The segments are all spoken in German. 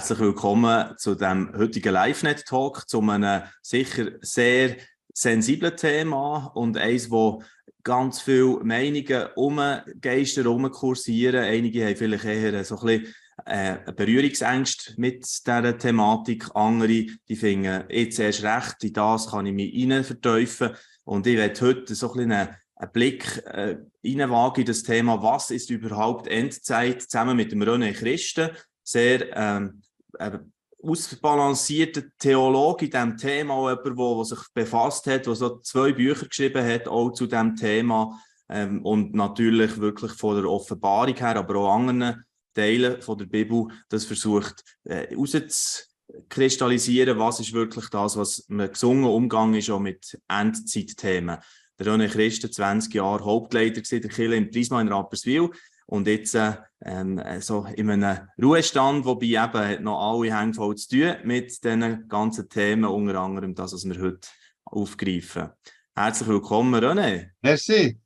Herzlich willkommen zu dem heutigen LiveNet-Talk, zu einem sicher sehr sensiblen Thema und eins, wo ganz viele Meinungen umgeistern, umkursieren. Einige haben vielleicht eher so ein bisschen äh, Berührungsängste mit dieser Thematik. Andere, die finden, jetzt erst recht, in das kann ich mich rein verteufeln. Und ich werde heute so ein bisschen einen, einen Blick äh, in das Thema, was ist überhaupt Endzeit, zusammen mit dem René Christen, sehr ähm, äh, ausbalancierter Theologe in diesem Thema, auch jemand, der sich befasst hat, der so zwei Bücher geschrieben hat, auch zu diesem Thema ähm, und natürlich wirklich von der Offenbarung her, aber auch anderen Teilen von der Bibel, das versucht äh, was ist wirklich das, was ein gesunder Umgang ist, auch mit Endzeitthemen. Der René Christen, 20 Jahre Hauptleiter der Kirche in Prisma in Rapperswil und jetzt äh, ähm, so in einem Ruhestand, wobei eben noch alle Hänge voll zu tun mit diesen ganzen Themen, unter anderem das, was wir heute aufgreifen. Herzlich willkommen, René. Merci.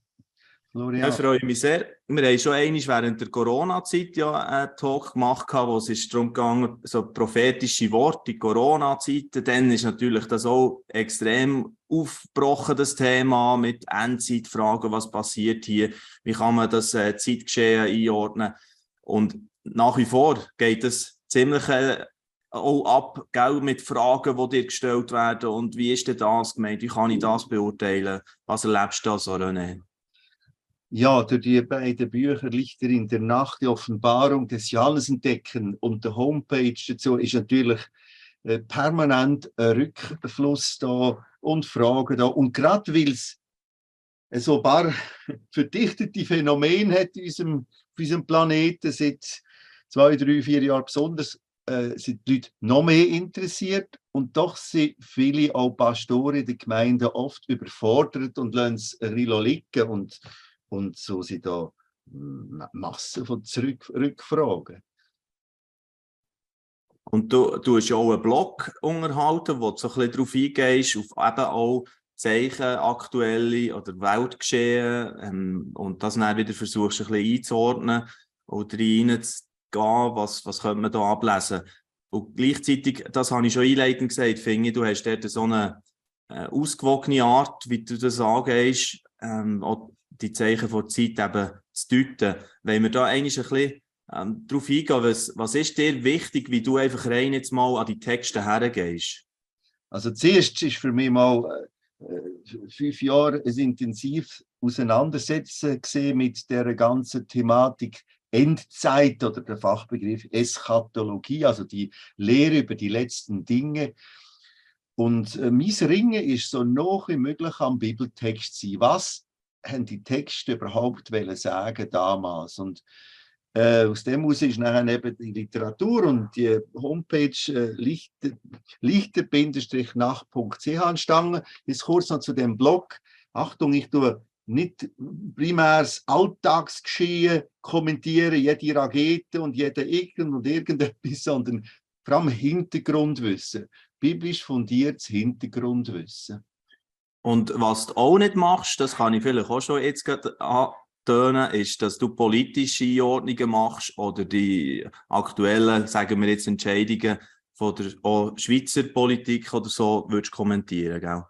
Florian. Ich freue mich sehr. Wir haben schon einmal während der Corona-Zeit ja einen Talk gemacht, wo es darum ging, so prophetische Worte in Corona-Zeiten. Dann ist natürlich das auch extrem aufgebrochen, das Thema mit Endzeitfragen, was passiert hier, wie kann man das äh, Zeitgeschehen einordnen. Und nach wie vor geht es ziemlich äh, auch ab, gell, mit Fragen, die dir gestellt werden. Und wie ist denn das gemeint? Wie kann ich das beurteilen? Was erlebst du da so, René? Ja, durch die beiden Bücher Lichter in der Nacht, die Offenbarung des Johannes entdecken und der Homepage dazu ist natürlich äh, permanent ein Rückfluss da und Fragen da. Und gerade weil es so ein paar verdichtete Phänomene hat unserem, auf unserem Planeten seit zwei, drei, vier Jahren besonders, äh, sind die Leute noch mehr interessiert und doch sind viele auch Pastoren in der Gemeinde oft überfordert und lassen es liegen und und so sind da Massen von Zurück Rückfragen. Und du, du hast ja auch einen Blog unterhalten, wo du so ein bisschen darauf eingehst, auf eben auch Zeichen, aktuelle oder Weltgeschehen ähm, und das dann wieder versuchst, ein bisschen einzuordnen oder reinzugehen, was, was könnte man da ablesen. Und gleichzeitig, das habe ich schon einleitend gesagt, finde ich, du hast dort so eine äh, ausgewogene Art, wie du das angehst, ähm, die Zeichen der Zeit eben zu deuten. Wenn wir da eigentlich ein bisschen ähm, darauf eingehen, was, was ist dir wichtig, wie du einfach rein jetzt mal an die Texte hergehst? Also zuerst ist für mich mal äh, fünf Jahre ein intensiv Auseinandersetzen mit der ganzen Thematik Endzeit oder der Fachbegriff Eschatologie, also die Lehre über die letzten Dinge. Und äh, mein Ringen ist so noch wie möglich am Bibeltext sein. Was haben die Texte überhaupt sagen damals. Und äh, aus dem muss ist nachher eben die Literatur und die Homepage äh, lichter-nach.ch entstanden. Jetzt kurz noch zu dem Blog. Achtung, ich tue nicht primär das Alltagsgeschehen kommentieren, jede Rakete und jede irgend und irgendetwas, sondern vor allem Hintergrundwissen, biblisch fundiertes Hintergrundwissen. Und was du auch nicht machst, das kann ich vielleicht auch schon jetzt antönen, ist, dass du politische Einordnungen machst oder die aktuellen, sagen wir jetzt, Entscheidungen von der Schweizer Politik oder so würdest kommentieren, gell?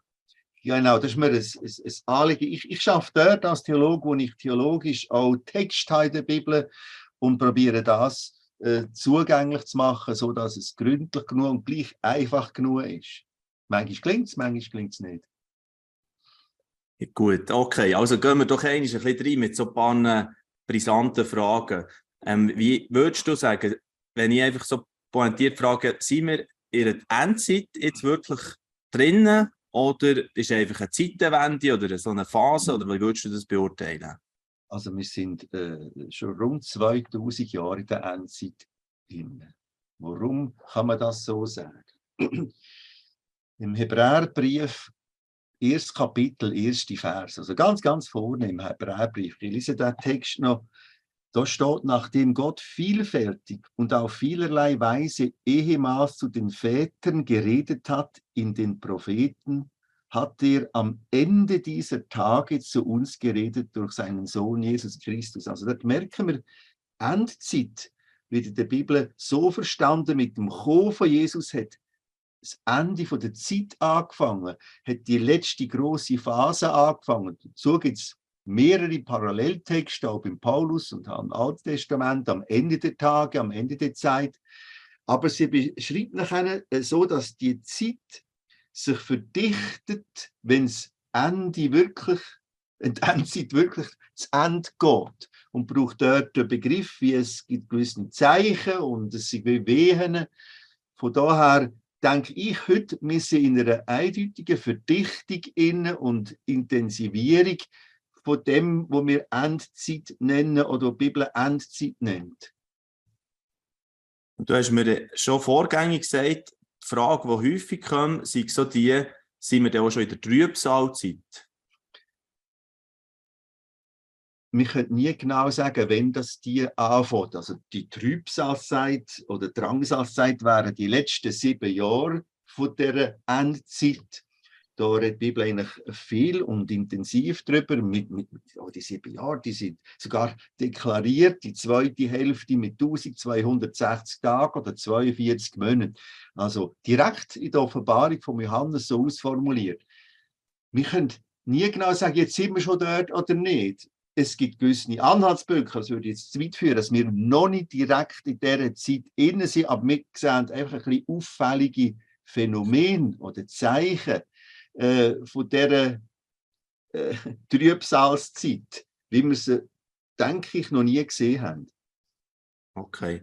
Ja, genau, das ist mir ein, ein, ein Anliegen. Ich, ich arbeite dort als Theologe, wo ich theologisch auch Text in der Bibel und probiere das äh, zugänglich zu machen, sodass es gründlich genug und gleich einfach genug ist. Manchmal klingt es, manchmal klingt es nicht. Gut, okay. Also gehen wir doch ein bisschen rein mit so ein paar äh, brisanten Fragen. Ähm, wie würdest du sagen, wenn ich einfach so pointiert frage, sind wir in der Endzeit jetzt wirklich drinnen oder ist es einfach eine Zeitenwende oder so eine Phase oder wie würdest du das beurteilen? Also wir sind äh, schon rund 2000 Jahre in der Endzeit drin. Warum kann man das so sagen? Im Hebräerbrief erstes Kapitel, erste Vers. Also ganz, ganz vorne im Hebräerbrief. Ich lese den Text noch. Da steht, nachdem Gott vielfältig und auf vielerlei Weise ehemals zu den Vätern geredet hat in den Propheten, hat er am Ende dieser Tage zu uns geredet durch seinen Sohn Jesus Christus. Also dort merken wir, Endzeit wird in der Bibel so verstanden, mit dem Kommen von Jesus hat das Ende der Zeit angefangen, hat die letzte große Phase angefangen. Dazu gibt es mehrere Paralleltexte, auch beim Paulus und am Alten Testament, am Ende der Tage, am Ende der Zeit. Aber sie beschreibt nachher äh, so, dass die Zeit sich verdichtet, wenn das Ende wirklich, die Endzeit wirklich zu Ende geht und braucht dort einen Begriff, wie es gibt gewisse Zeichen und es sind wie Wehen. Von daher denke ich, heute müssen in einer eindeutigen Verdichtung innen und Intensivierung von dem, was wir Endzeit nennen oder die Bibel Endzeit nennt. Du hast mir schon vorgängig gesagt, die Frage, die häufig kommt, sind so die, sind wir dann auch schon in der Trübsalzeit? Wir können nie genau sagen, wenn das die anfängt. Also die Trübsalzeit oder Drangsalzeit wären die letzten sieben Jahre von der Endzeit. Da redet die Bibel eigentlich viel und intensiv darüber. Mit, mit, oh, die sieben Jahre, die sind sogar deklariert, die zweite Hälfte mit 1260 Tagen oder 42 Monaten. Also direkt in der Offenbarung von Johannes so ausformuliert. Wir können nie genau sagen, jetzt sind wir schon dort oder nicht es gibt gewisse Anhaltspunkte, das würde jetzt zu weit führen, dass wir noch nicht direkt in dieser Zeit innen sind, aber wir sehen einfach ein bisschen auffällige Phänomene oder Zeichen äh, von dieser äh, Trübsalzeit, wie wir sie, denke ich, noch nie gesehen haben. Okay.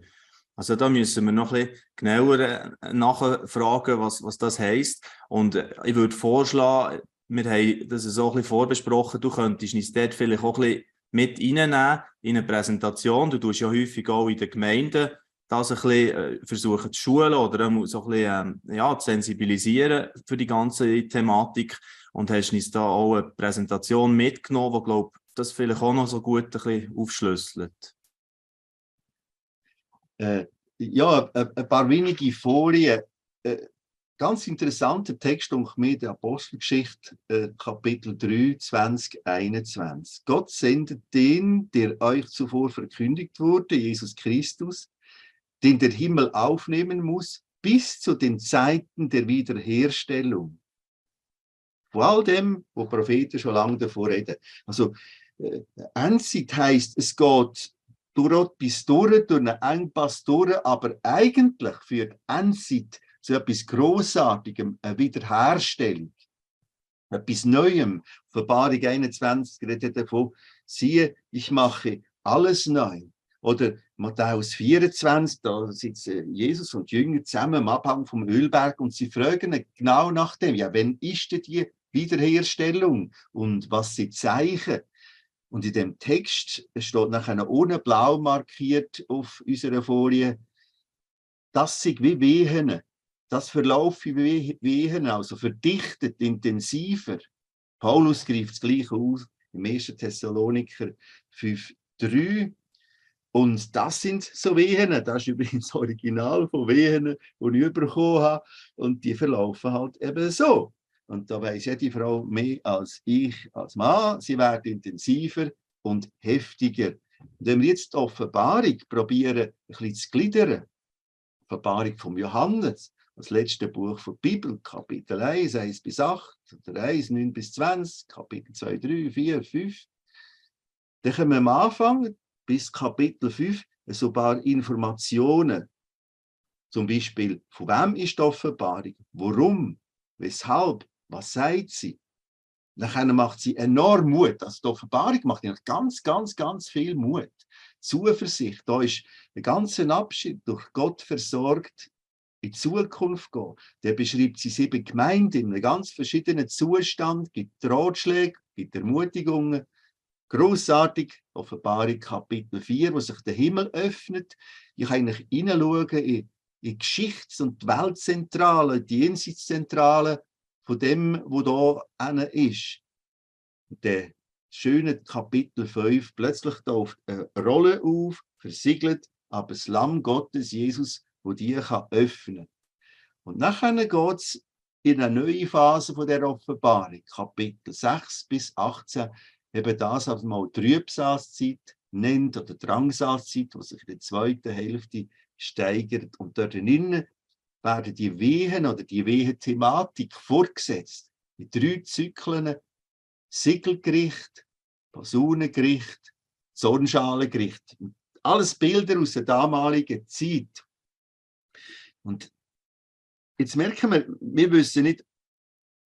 Also da müssen wir noch ein bisschen genauer äh, nachfragen, was, was das heisst. Und äh, ich würde vorschlagen, wir haben das so ein bisschen vorbesprochen, du könntest uns dort vielleicht auch ein bisschen mit reinnehmen in eine Präsentation. Du tust ja häufig auch in den Gemeinden das ein bisschen äh, versuchen zu schulen oder so ein bisschen ähm, ja, zu sensibilisieren für die ganze Thematik und hast uns da auch eine Präsentation mitgenommen, die, glaube das vielleicht auch noch so gut ein bisschen aufschlüsselt. Äh, ja, ein paar wenige Folien. Äh, Ganz interessanter Text und mir der Apostelgeschichte, äh, Kapitel 3, 2021. Gott sendet den, der euch zuvor verkündigt wurde, Jesus Christus, den der Himmel aufnehmen muss, bis zu den Zeiten der Wiederherstellung. Vor all dem, wo Propheten schon lange davor reden. Also, äh, Endzeit heißt, es geht durch etwas durch, durch einen Engpass durch, aber eigentlich für Endzeit zu etwas Großartigem, eine Wiederherstellung, etwas Neuem. Verbarung 21 redet davon, siehe, ich mache alles neu. Oder Matthäus 24, da sitzen Jesus und Jünger zusammen am Abhang vom Ölberg und sie fragen genau nach dem, ja, wenn ist denn die Wiederherstellung und was sie zeichen? Und in dem Text steht nachher ohne blau markiert auf unserer Folie, das sind wie Wehen, das verlaufe wie Wehen, also verdichtet, intensiver. Paulus greift das gleiche aus im 1. Thessaloniker 5,3. Und das sind so Wehen, das ist übrigens das Original von Wehen, die ich bekommen habe. Und die verlaufen halt eben so. Und da weiß jede Frau mehr als ich als Mann. Sie werden intensiver und heftiger. Und wenn wir jetzt die Offenbarung probieren, ein bisschen zu gliedern, Offenbarung von Johannes, das letzte Buch der Bibel, Kapitel 1, 1 bis 8, oder 1, 9 bis 20, Kapitel 2, 3, 4, 5. Dann können wir am Anfang bis Kapitel 5 so ein paar Informationen. Zum Beispiel, von wem ist die Offenbarung? Warum? Weshalb? Was sagt sie? Dann macht sie enorm Mut. Also die Offenbarung macht ihnen ganz, ganz, ganz viel Mut. Zuversicht. Da ist der ganze Abschied durch Gott versorgt in die Zukunft gehen. Der beschreibt sie sieben Gemeinden in einem ganz verschiedenen Zustand, gibt Ratschläge, gibt Ermutigungen. Großartig, Offenbarung Kapitel 4, wo sich der Himmel öffnet. Ich kann eigentlich hineinschauen in, in Geschichts- und Weltzentrale, die Jenseitszentrale von dem, wo da ist. Der schöne Kapitel 5 plötzlich taucht eine Rolle auf, versiegelt, aber das Lamm Gottes, Jesus, wo die kann öffnen Und nachher geht es in eine neue Phase von der Offenbarung, Kapitel 6 bis 18, eben das als mal Trübsalzeit, nennt, oder Drangsalzeit, die sich in der zweiten Hälfte steigert. Und dort drinnen werden die Wehen oder die Wehenthematik vorgesetzt. In drei Zyklen Siegelgericht, Personengericht, Zornschalengericht. Alles Bilder aus der damaligen Zeit. Und jetzt merken wir, wir wissen nicht,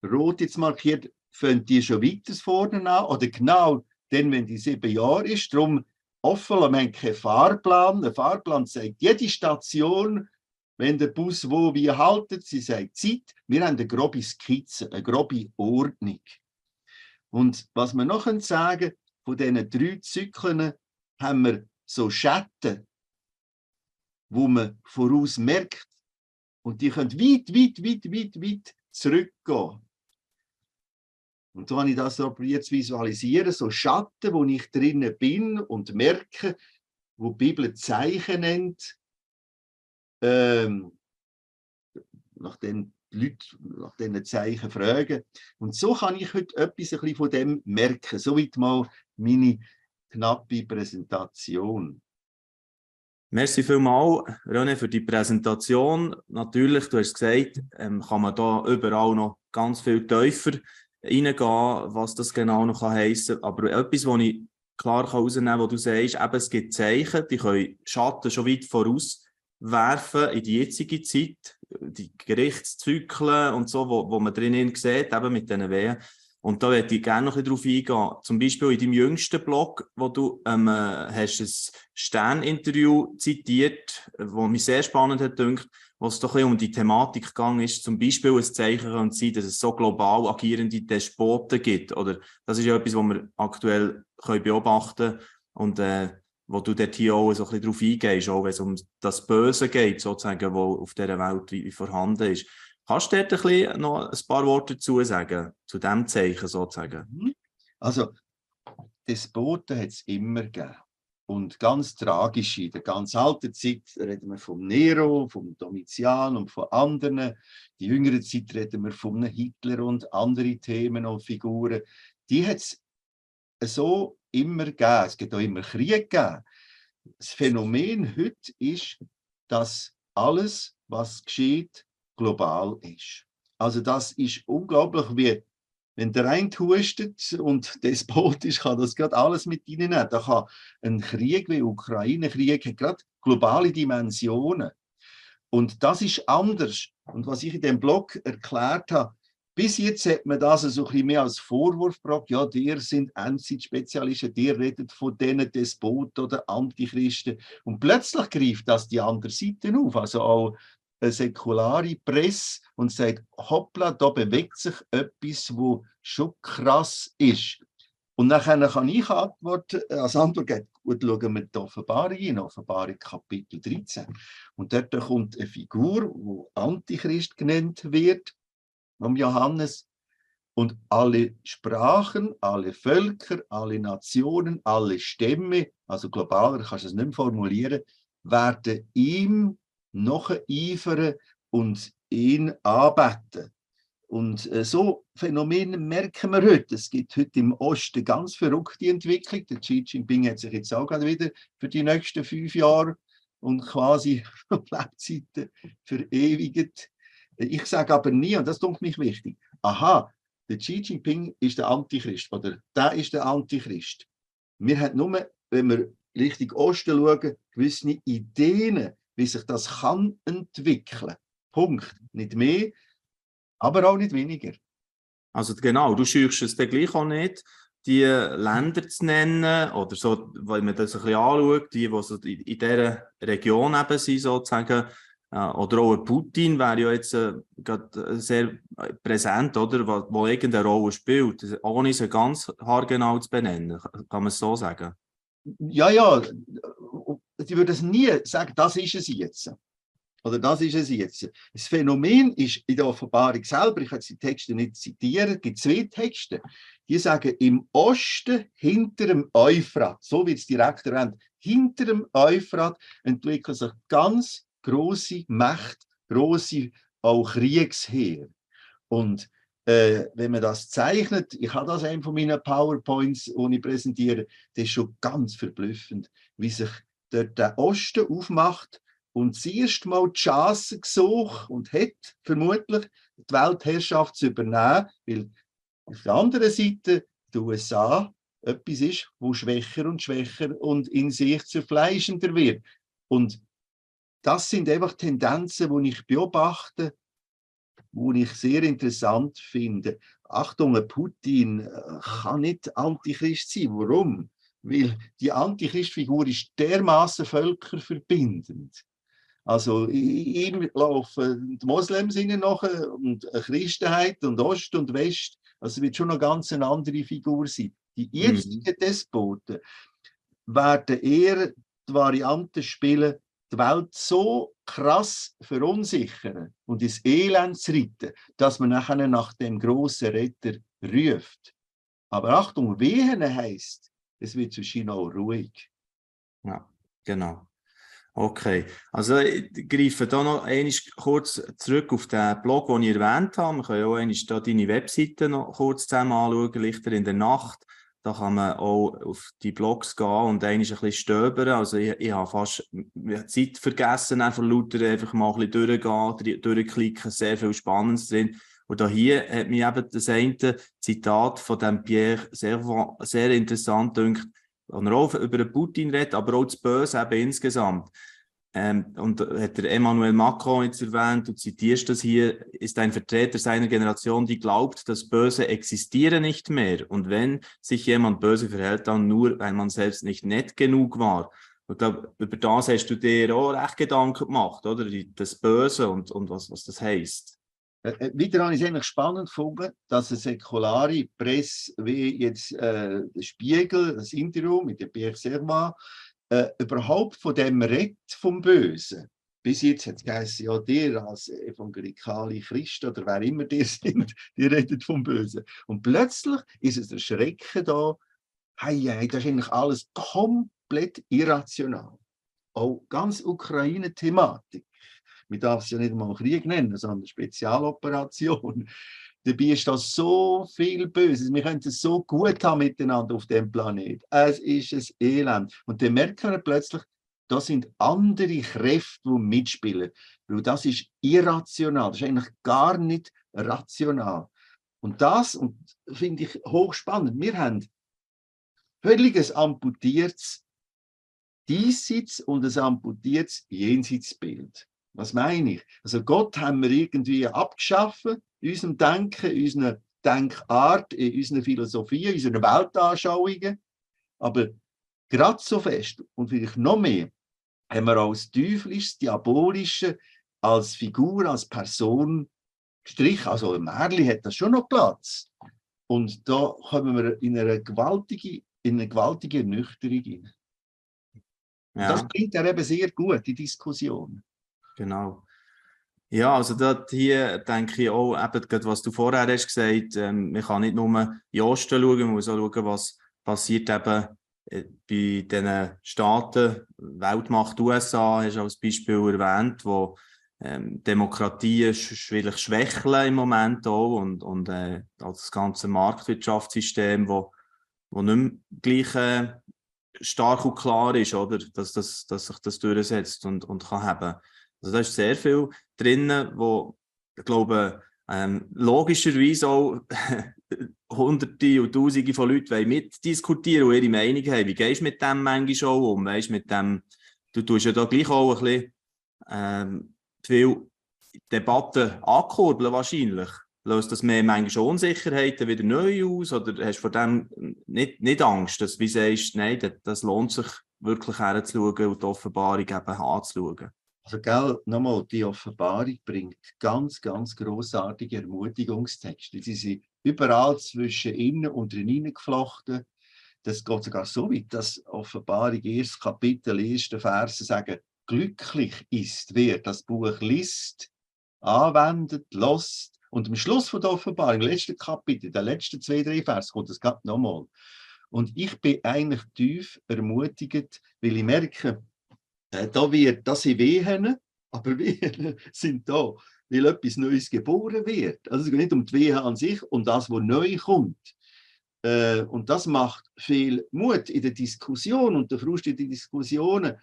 rot jetzt markiert, fangen die schon weiter vorne an oder genau dann, wenn die sieben Jahre ist. Darum offen, wir haben keinen Fahrplan. Der Fahrplan zeigt jede Station, wenn der Bus wo wie haltet, sie sagt Zeit. Wir haben eine grobe Skizze, eine grobe Ordnung. Und was wir noch sagen können, von diesen drei Zyklen haben wir so Schatten, wo man voraus merkt, und die können weit, weit, weit, weit, weit zurückgehen. Und so habe ich das probiert zu visualisieren, so Schatten, wo ich drinnen bin und merke, wo die Bibel Zeichen nennt, ähm, nach den Leute nach diesen Zeichen fragen. Und so kann ich heute etwas ein bisschen von dem merken. Soweit mal meine knappe Präsentation. Merci vielmals, René, für die Präsentation. Natürlich, du hast gesagt, ähm, kann man da überall noch ganz viel tiefer reingehen, was das genau noch heissen kann. Aber etwas, was ich klar herausnehmen kann, wo du sagst, eben, es gibt Zeichen, die können Schatten schon weit vorauswerfen in die jetzige Zeit, die Gerichtszyklen und so, wo, wo man drinnen sieht, eben mit diesen Wehen. Und da würde ich gerne noch ein bisschen drauf eingehen. Zum Beispiel in deinem jüngsten Blog, wo du ähm, äh, hast ein Stern-Interview zitiert, wo mich sehr spannend hat gedacht, wo es doch ein um die Thematik gegangen ist. Zum Beispiel ein Zeichen kann sein, dass es so global agierende Despoten gibt. Oder das ist ja etwas, was wir aktuell können beobachten können. Und äh, wo du dort hier auch so ein bisschen drauf eingehst, auch wenn es um das Böse geht, sozusagen, wo auf dieser Welt wie vorhanden ist. Kannst du dort ein noch ein paar Worte dazu sagen, zu diesem Zeichen sozusagen? Mhm. Also, Despoten hat es immer gegeben. Und ganz tragisch, in der ganz alten Zeit reden wir vom Nero, vom Domitian und von anderen. Die jüngere Zeit reden wir von Hitler und andere Themen und Figuren. Die hat es so immer gegeben. Es gibt auch immer Krieg gegeben. Das Phänomen heute ist, dass alles, was geschieht, global ist. Also das ist unglaublich, wie wenn der eine hustet und despotisch kann das gerade alles mit ihnen nehmen. Da kann ein Krieg wie Ukraine-Krieg hat gerade globale Dimensionen. Und das ist anders. Und was ich in dem Blog erklärt habe, bis jetzt hat man das so ein bisschen mehr als Vorwurf gebracht. Ja, die sind Endzeit-Spezialisten, die reden von denen Despoten oder Antichristen. Und plötzlich greift das die andere Seite auf. Also auch eine säkulare Presse und sagt, hoppla, da bewegt sich etwas, wo schon krass ist. Und dann kann ich antworten, als Antwort geben, gut, schauen wir die Offenbarung in, Offenbarung Kapitel 13. Und dort kommt eine Figur, die Antichrist genannt wird, am Johannes. Und alle Sprachen, alle Völker, alle Nationen, alle Stämme, also globaler kannst du es nicht mehr formulieren, werden ihm noch eifern und ihn anbeten. Und äh, so Phänomene merken wir heute. Es gibt heute im Osten ganz verrückte Entwicklung. Der Xi Jinping hat sich jetzt auch gerade wieder für die nächsten fünf Jahre und quasi Lebzeiten verewigt. Ich sage aber nie, und das ist mich wichtig, aha, der Xi Jinping ist der Antichrist oder der ist der Antichrist. Wir haben nur, wenn wir Richtung Osten schauen, gewisse Ideen, wie sich das kann entwickeln. Punkt. Nicht mehr, aber auch nicht weniger. Also genau, du schürst es dann gleich auch nicht, die Länder zu nennen oder so, weil man das ein bisschen anschaut, die, die so in dieser Region eben sind, sozusagen, äh, oder auch Putin wäre ja jetzt äh, gerade sehr präsent, oder, wo, wo irgendeine Rolle spielt, ohne sie ganz haargenau zu benennen, kann man es so sagen? Ja, ja, sie würde es nie sagen, das ist es jetzt. Oder das ist es jetzt. Das Phänomen ist in der Offenbarung selber, ich kann die Texte nicht zitieren, es gibt zwei Texte, die sagen, im Osten, hinter dem Euphrat, so wird es direkt erwähnt, hinter dem Euphrat entwickeln sich ganz große Macht, große auch Kriegsheer. Und äh, wenn man das zeichnet, ich habe das einen von meinen PowerPoints, die ich präsentiere, das ist schon ganz verblüffend, wie sich der Osten aufmacht und das erste Mal die Chance gesucht und hat vermutlich die Weltherrschaft zu übernehmen, weil auf der anderen Seite die USA etwas ist, wo schwächer und schwächer und in sich zerfleischender wird. Und das sind einfach Tendenzen, die ich beobachte, die ich sehr interessant finde. Achtung, Putin äh, kann nicht Antichrist sein. Warum? Weil die Antichrist-Figur ist dermaßen völkerverbindend. Also ihm laufen die Moslems innen nach und Christenheit und Ost und West. Also wird schon eine ganz andere Figur sein. Die jetzigen mhm. Despoten werden eher die Variante spielen, die Welt so krass verunsichern und ins Elend zu reiten, dass man nachher nach dem großen Retter ruft. Aber Achtung, wehen heißt, es wird zu auch ruhig. Ja, genau. Okay, also ich greife da noch einmal kurz zurück auf den Blog, den ich erwähnt habe. Wir können auch einmal deine Webseite noch kurz zusammen anschauen, Lichter in der Nacht. Da kann man auch auf die Blogs gehen und einmal ein bisschen stöbern. Also ich, ich habe fast Zeit vergessen, einfach lauter einfach mal ein bisschen durchgehen, durchklicken, sehr viel Spannendes drin. Und da hier hat mich eben das eine Zitat von dem Pierre Servant sehr interessant gedacht, und er auch über den Putin redet, aber auch das Böse eben insgesamt. Ähm, und hat der Emmanuel Macron jetzt erwähnt, du zitierst das hier, ist ein Vertreter seiner Generation, die glaubt, das Böse existiere nicht mehr. Und wenn sich jemand böse verhält, dann nur, weil man selbst nicht nett genug war. Ich glaube, über das hast du dir auch recht Gedanken gemacht, oder? Das Böse und, und was, was das heisst. Äh, äh, wieder habe ich es eigentlich spannend gefunden, dass eine säkulare Presse wie jetzt äh, der Spiegel, das Interview mit dem Pierre Serma, äh, überhaupt von dem Rett vom Bösen. Bis jetzt hat es ja, dir als evangelikale Christen oder wer immer die sind, die redet vom Bösen. Und plötzlich ist es der Schrecken da, hey, hey, das ist eigentlich alles komplett irrational. Auch ganz Ukraine-Thematik man darf es ja nicht mal Krieg nennen, sondern Spezialoperation. Dabei ist das so viel Böses. Wir können es so gut haben miteinander auf dem Planet. Es ist ein Elend. Und dann merken wir plötzlich, da sind andere Kräfte, die mitspielen. Weil das ist irrational. Das ist eigentlich gar nicht rational. Und das und finde ich hochspannend. Wir haben völliges amputiertes Diesseits und ein amputiertes Jenseitsbild. Was meine ich? Also Gott haben wir irgendwie abgeschafft in unserem Denken, in unserer Denkart, in unserer Philosophie, in unseren Weltanschauungen. Aber gerade so fest und vielleicht noch mehr haben wir als Teuflisch, Diabolische, als Figur, als Person gestrichen. Also ein Märchen hat das schon noch Platz. Und da kommen wir in eine gewaltige, in eine gewaltige Ernüchterung rein. Ja. Das klingt ja eben sehr gut, die Diskussion. Genau. Ja, also dort hier denke ich auch, eben, was du vorher hast gesagt, ähm, man kann nicht nur in Osten schauen, man muss auch schauen, was passiert eben äh, bei den Staaten, Weltmacht USA, hast du als Beispiel erwähnt, wo ähm, Demokratien schwierig schwächeln im Moment auch und, und äh, das ganze Marktwirtschaftssystem, wo, wo nicht mehr gleich äh, stark und klar ist, oder? Dass, dass, dass sich das durchsetzt und, und kann haben. Also da ist sehr viel drin, wo ich glaube, ähm, logischerweise auch Hunderte und Tausende von Leuten mitdiskutieren und ihre Meinung haben. Wie gehst du mit dem manchmal auch um? Weißt, mit dem, du tust ja da gleich auch ein bisschen ähm, viel Debatten ankurbeln wahrscheinlich. Löst das mehr manchmal Unsicherheiten wieder neu aus oder hast du vor dem nicht, nicht Angst, dass du sagst, nein, das, das lohnt sich wirklich herzuschauen und die Offenbarung eben anzuschauen? Also, gell, nochmal, die Offenbarung bringt ganz, ganz großartige Ermutigungstexte. Sie sind überall zwischen innen und drinnen geflochten. Das geht sogar so weit, dass Offenbarung, erstes Kapitel, erste Verse sagen, glücklich ist, wer das Buch liest, anwendet, lost. Und am Schluss von der Offenbarung, im letzten Kapitel, der letzten zwei, drei Vers, kommt das gerade nochmal. Und ich bin eigentlich tief ermutigt, weil ich merke, da wird, das sind Wehen, aber Wehen sind da. weil etwas Neues geboren wird. Also es geht nicht um die WH an sich und das, was neu kommt. Äh, und das macht viel Mut in der Diskussion und der Frust in den Diskussionen.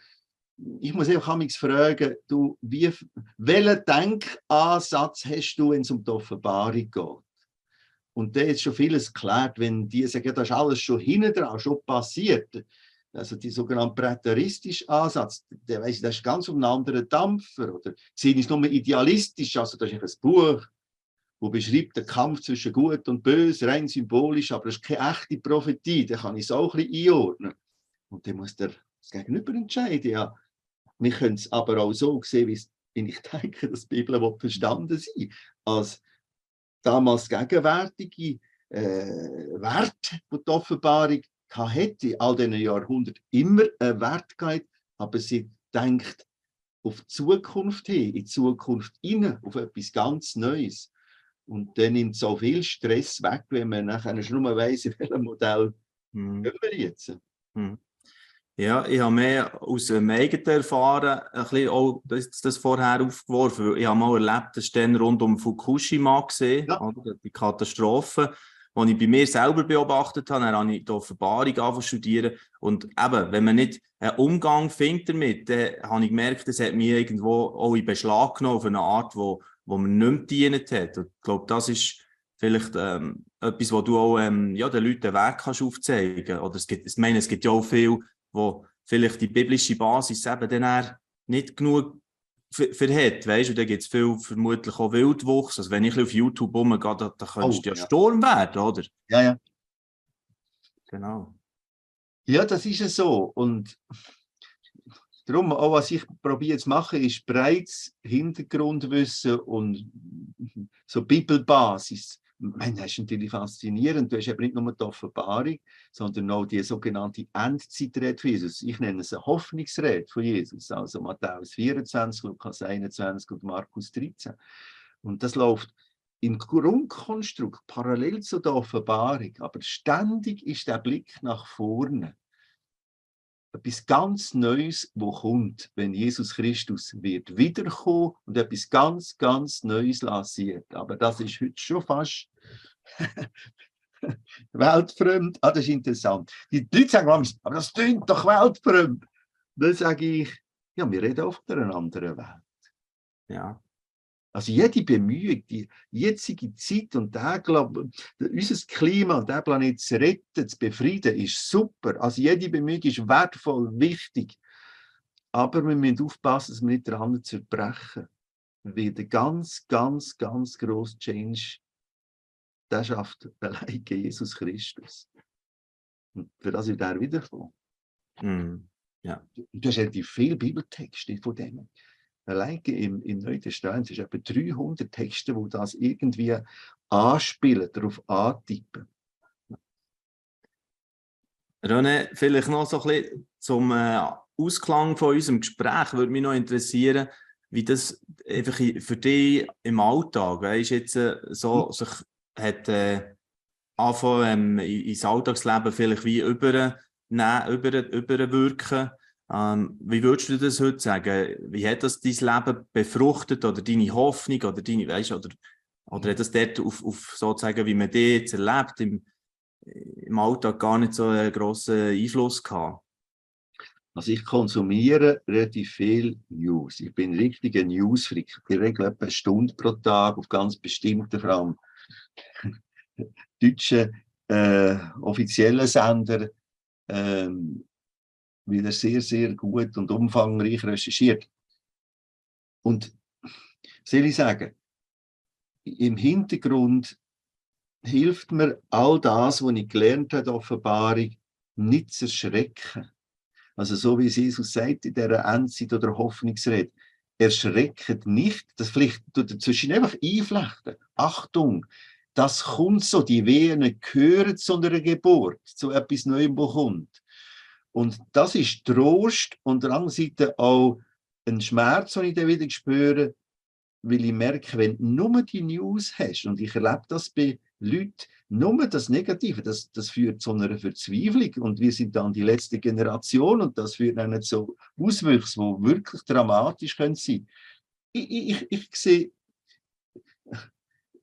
Ich muss einfach fragen, du, wie, welchen Denkansatz hast du, wenn es um die Offenbarung geht? Und da ist schon vieles geklärt, wenn die sagen, das ist alles schon hinten dran, schon passiert. Also die sogenannte präteristische Ansatz, der weiss, das ist ganz um einen anderen Dampfer. Oder sehen ist nur idealistisch, also das ist ein Buch, wo beschreibt den Kampf zwischen Gut und Böse, rein symbolisch, aber das ist keine echte Prophetie, da kann ich es auch ein bisschen einordnen. Und dann muss der das Gegenüber entscheiden, ja. Wir können es aber auch so sehen, wie ich denke, dass die Bibel verstanden sein als damals gegenwärtige äh, Wert, die die Offenbarung hätte in all diesen Jahrhunderten immer einen Wert gehabt, aber sie denkt auf die Zukunft hin, in die Zukunft hinein, auf etwas ganz Neues. Und dann nimmt so viel Stress weg, wenn man nachher schon nur weiss, in welchem Modell hm. wir jetzt. Hm. Ja, ich habe mehr aus dem eigenen Erfahren ein bisschen auch das, das vorher aufgeworfen. Ich habe mal erlebt, das dann rund um Fukushima gesehen, ja. die Katastrophe, die ich bei mir selber beobachtet habe. Dann habe ich die Offenbarung angefangen studieren. Und eben, wenn man nicht einen Umgang findet damit, dann habe ich gemerkt, das hat mich irgendwo auch in Beschlag genommen auf eine Art, wo, wo man nicht mehr gedient hat. Und ich glaube, das ist vielleicht ähm, etwas, wo du auch ähm, ja, den Leuten den Weg kannst aufzeigen kannst. es gibt, ich meine, es gibt ja auch viel wo vielleicht die biblische Basis eben dann nicht genug hat, weißt du, da gibt es viel vermutlich auch Wildwuchs. Also wenn ich auf YouTube rumgehe, da, da könntest du oh, ja, ja Sturm werden, oder? Ja, ja. Genau. Ja, das ist es so. Und darum, auch was ich probiere zu machen, ist breites Hintergrundwissen und so Bibelbasis meine, das ist natürlich faszinierend. Du hast eben nicht nur die Offenbarung, sondern auch die sogenannte Endzeitrede von Jesus. Ich nenne es eine Hoffnungsrede von Jesus. Also Matthäus 24, Lukas 21 und Markus 13. Und das läuft im Grundkonstrukt parallel zu der Offenbarung, aber ständig ist der Blick nach vorne etwas ganz Neues, wo kommt, wenn Jesus Christus wird wiederkommen und etwas ganz, ganz Neues lanciert. Aber das ist heute schon fast weltfremd. Ah, das ist interessant. Die Leute sagen aber das klingt doch weltfremd. Dann sage ich, ja, wir reden auf einer anderen Welt. Ja. Also jede Bemühung, die jetzige Zeit und der, glaub, unser Klima und der Planet zu retten, zu befrieden, ist super. Also jede Bemühung ist wertvoll, wichtig. Aber wir müssen aufpassen, dass wir nicht daran zerbrechen. Weil der ganz, ganz, ganz grosse Change, der schafft allein Jesus Christus. Und für das wird er wiederkommen. Mm, ja. Du hast relativ viele Bibeltexte von dem allein im, im Neuen Testament sind etwa 300 Texte, wo das irgendwie anspielen, darauf antippen. René, vielleicht noch so ein bisschen zum äh, Ausklang von unserem Gespräch würde mich noch interessieren, wie das einfach für dich im Alltag, weißt, jetzt äh, so mhm. sich hat äh, angefangen, ähm, ins Alltagsleben vielleicht wie über, ne, über, überwirken ähm, wie würdest du das heute sagen? Wie hat das dein Leben befruchtet oder deine Hoffnung oder deine, weißt, oder, oder hat das dort auf, auf sozusagen, wie man dich jetzt erlebt, im, im Alltag gar nicht so einen grossen Einfluss gehabt? Also ich konsumiere relativ viel News. Ich bin richtiger Newsfreak. Ich regle etwa eine Stunde pro Tag auf ganz bestimmte, vor allem deutsche äh, offizielle Sender. Ähm, wieder sehr, sehr gut und umfangreich recherchiert. Und soll ich sagen, im Hintergrund hilft mir all das, was ich gelernt habe, Offenbarung, nicht zu erschrecken. Also so wie Jesus sagt in dieser Endzeit oder Hoffnungsrede, erschreckt nicht, das vielleicht dazwischen einfach einflechten. Achtung, das kommt so, die Wehen gehören zu einer Geburt, zu etwas Neuem, wo kommt. Und das ist Trost und der anderen Seite auch ein Schmerz, den ich dann wieder spüre, weil ich merke, wenn du nur die News hast, und ich erlebe das bei Leuten, nur das Negative, das, das führt zu einer Verzweiflung und wir sind dann die letzte Generation und das führt dann zu Auswüchsen, die wirklich dramatisch können sein. Ich, ich, ich sehe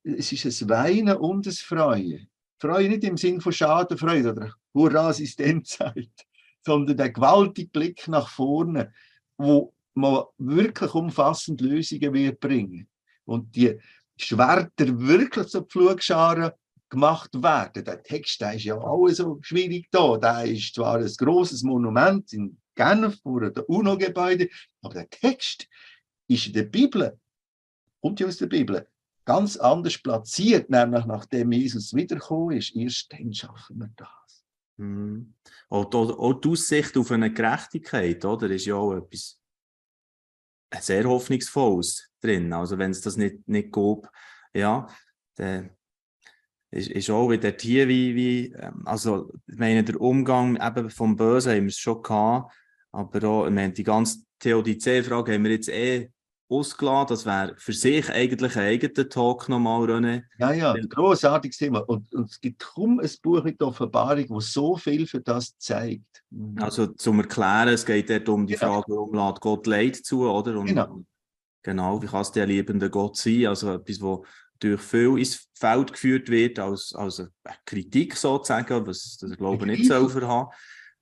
es ist ein Weinen und ein Freuen. Freude nicht im Sinn von Schadenfreude oder Hurra-Assistenzzeit, sondern der gewaltige Blick nach vorne, wo man wirklich umfassend Lösungen wird bringen. Und die Schwerter wirklich zur Pflugscharen gemacht werden. Der Text der ist ja auch so schwierig da. Der ist zwar ein großes Monument in Genf vor dem UNO-Gebäude, aber der Text ist in der Bibel, kommt ja aus der Bibel, ganz anders platziert, nämlich nachdem Jesus wiedergekommen ist. Erst dann schaffen wir das. Mhm. Auch, auch die Aussicht auf eine Gerechtigkeit, oder, ist ja auch etwas sehr Hoffnungsvolles drin. Also wenn es das nicht, nicht gab, ja, dann ist, ist auch wieder hier wie, wie ähm, also ich meine, der Umgang eben vom Bösen haben wir es schon gehabt, aber auch, ich meine, die ganze Theodizee-Frage haben wir jetzt eh ausgeladen. Das wäre für sich eigentlich ein eigener Talk nochmal, René. Ja, ja, großartiges Thema. Und, und, es gibt kaum ein Buch mit Offenbarung, das so viel für das zeigt. Mhm. Also zum Erklären, es geht dort um die ja. Frage, warum lädt Gott Leid zu, oder? Und, genau. Genau, wie kann es der liebende Gott sein? Also etwas, wo durch viel ins Feld geführt wird, als, als eine Kritik sozusagen, was das glaube ich nicht selber haben.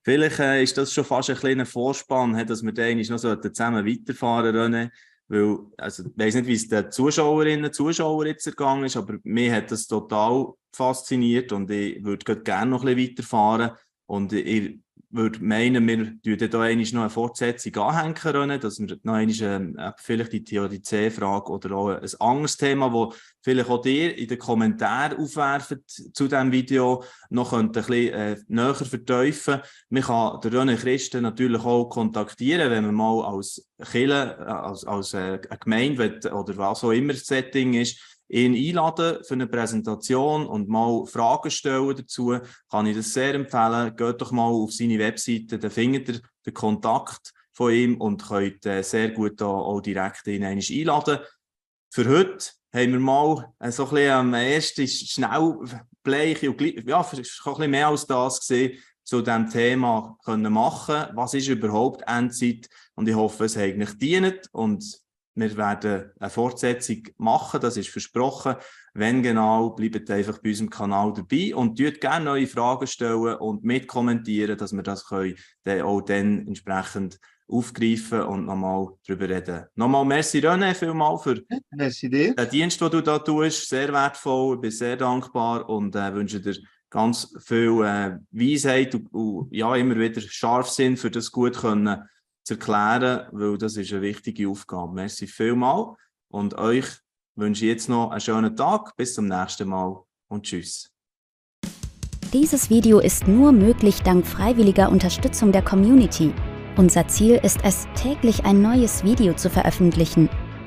Vielleicht äh, ist das schon fast ein kleiner Vorspann, dass wir dann noch so zusammen weiterfahren können. Weil, also, ich weiß nicht, wie es den Zuschauerinnen und Zuschauern jetzt ergangen ist, aber mir hat das total fasziniert und ich würde gerne noch ein bisschen weiterfahren. Und ich würde meinen, wir würden da noch eine Fortsetzung anhängen können, dass wir noch einmal, äh, vielleicht die Theodizee-Frage oder auch ein anderes Thema, das vielleicht auch dir in den Kommentaren aufwerfen zu diesem Video, noch ein bisschen äh, näher vertiefen. Man kann den Christen natürlich auch kontaktieren, wenn man mal als Kille, äh, als, als äh, eine Gemeinde oder was auch immer das Setting ist, ihn einladen für eine Präsentation und mal Fragen stellen dazu, kann ich das sehr empfehlen. Geht doch mal auf seine Webseite, da findet ihr den Kontakt von ihm und könnt äh, sehr gut auch direkt ihn einladen. Für heute haben wir mal äh, so ein bisschen am ersten schnell bleich und ja, ein bisschen mehr als das gesehen, zu diesem Thema können machen. Was ist überhaupt Endzeit? Und ich hoffe, es hat eigentlich dient und wir werden eine Fortsetzung machen, das ist versprochen. Wenn genau, bleibt einfach bei unserem Kanal dabei und tut gerne neue Fragen stellen und mitkommentieren, dass wir das können, dann auch dann entsprechend aufgreifen und nochmal darüber reden. Nochmal merci René vielmal für merci den Dienst, den du da tust. Sehr wertvoll, ich bin sehr dankbar und äh, wünsche dir ganz viel äh, Weisheit und, und, ja, immer wieder Scharfsinn für das gut können zu erklären, weil das ist eine wichtige Aufgabe. Merci vielmal und euch wünsche ich jetzt noch einen schönen Tag. Bis zum nächsten Mal und tschüss. Dieses Video ist nur möglich dank freiwilliger Unterstützung der Community. Unser Ziel ist es, täglich ein neues Video zu veröffentlichen.